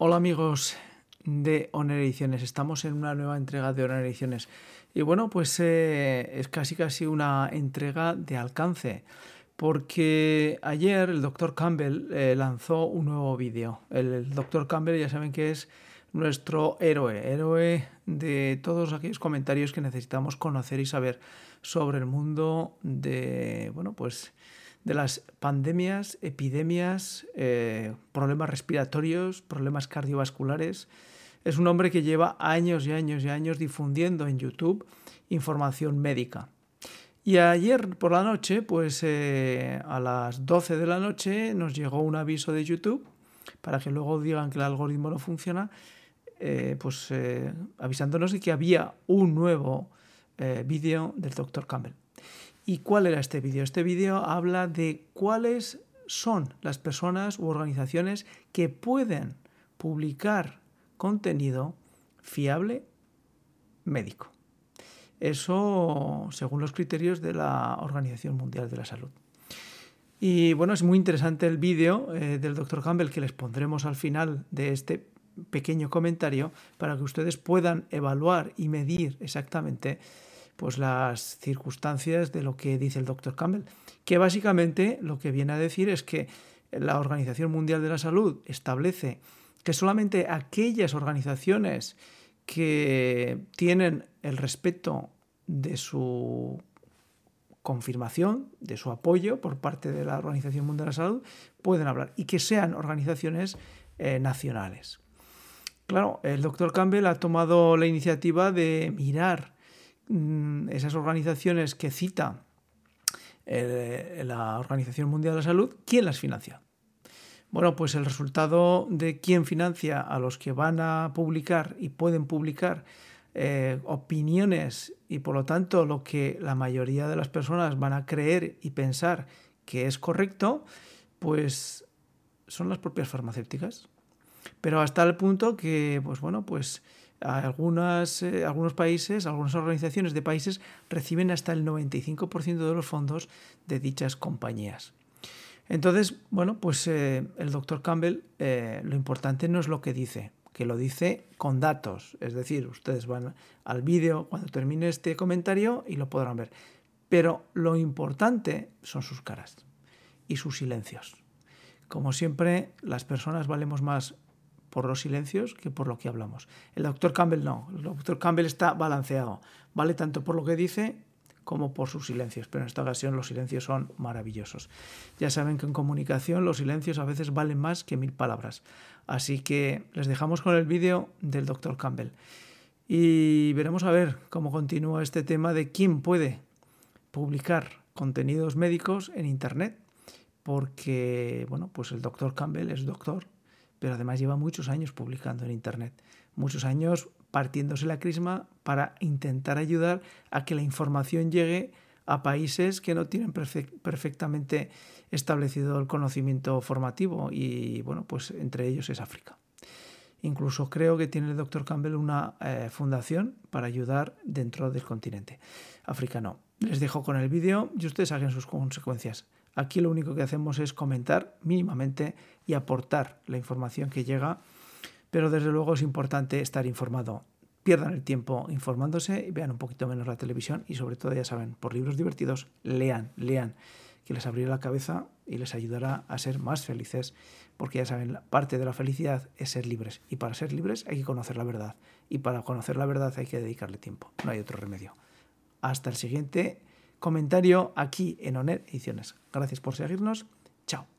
Hola amigos de Honor Ediciones, estamos en una nueva entrega de Honor Ediciones y bueno, pues eh, es casi casi una entrega de alcance porque ayer el doctor Campbell eh, lanzó un nuevo vídeo. El, doctor Campbell ya saben que es nuestro héroe, héroe de todos aquellos comentarios que necesitamos conocer y saber sobre el mundo de, bueno, pues de las pandemias, epidemias, eh, problemas respiratorios, problemas cardiovasculares. Es un hombre que lleva años y años y años difundiendo en YouTube información médica. Y ayer por la noche, pues eh, a las 12 de la noche, nos llegó un aviso de YouTube para que luego digan que el algoritmo no funciona, eh, pues avisándonos de que había un nuevo vídeo del Dr. Campbell. ¿Y cuál era este vídeo? Este vídeo habla de cuáles son las personas u organizaciones que pueden publicar contenido fiable médico. Eso según los criterios de la Organización Mundial de la Salud. Y bueno, es muy interesante el vídeo eh, del Dr. Campbell que les pondremos al final de este pequeño comentario para que ustedes puedan evaluar y medir exactamente pues las circunstancias de lo que dice el doctor Campbell, que básicamente lo que viene a decir es que la Organización Mundial de la Salud establece que solamente aquellas organizaciones que tienen el respeto de su confirmación, de su apoyo por parte de la Organización Mundial de la Salud, pueden hablar y que sean organizaciones eh, nacionales. Claro, el doctor Campbell ha tomado la iniciativa de mirar esas organizaciones que cita eh, la Organización Mundial de la Salud, ¿quién las financia? Bueno, pues el resultado de quién financia a los que van a publicar y pueden publicar eh, opiniones y por lo tanto lo que la mayoría de las personas van a creer y pensar que es correcto, pues son las propias farmacéuticas. Pero hasta el punto que, pues bueno, pues algunas, eh, algunos países, algunas organizaciones de países reciben hasta el 95% de los fondos de dichas compañías. Entonces, bueno, pues eh, el doctor Campbell eh, lo importante no es lo que dice, que lo dice con datos. Es decir, ustedes van al vídeo cuando termine este comentario y lo podrán ver. Pero lo importante son sus caras y sus silencios. Como siempre, las personas valemos más por los silencios que por lo que hablamos. El doctor Campbell no, el doctor Campbell está balanceado, vale tanto por lo que dice como por sus silencios, pero en esta ocasión los silencios son maravillosos. Ya saben que en comunicación los silencios a veces valen más que mil palabras. Así que les dejamos con el vídeo del doctor Campbell. Y veremos a ver cómo continúa este tema de quién puede publicar contenidos médicos en Internet, porque bueno, pues el doctor Campbell es doctor, pero además lleva muchos años publicando en Internet, muchos años partiéndose la crisma para intentar ayudar a que la información llegue a países que no tienen perfectamente establecido el conocimiento formativo y bueno, pues entre ellos es África. Incluso creo que tiene el doctor Campbell una eh, fundación para ayudar dentro del continente africano. Les dejo con el vídeo y ustedes hagan sus consecuencias. Aquí lo único que hacemos es comentar mínimamente y aportar la información que llega, pero desde luego es importante estar informado. Pierdan el tiempo informándose y vean un poquito menos la televisión y sobre todo, ya saben, por libros divertidos, lean, lean, que les abrirá la cabeza y les ayudará a ser más felices, porque ya saben, parte de la felicidad es ser libres y para ser libres hay que conocer la verdad y para conocer la verdad hay que dedicarle tiempo, no hay otro remedio. Hasta el siguiente comentario aquí en ONER Ediciones. Gracias por seguirnos. Chao.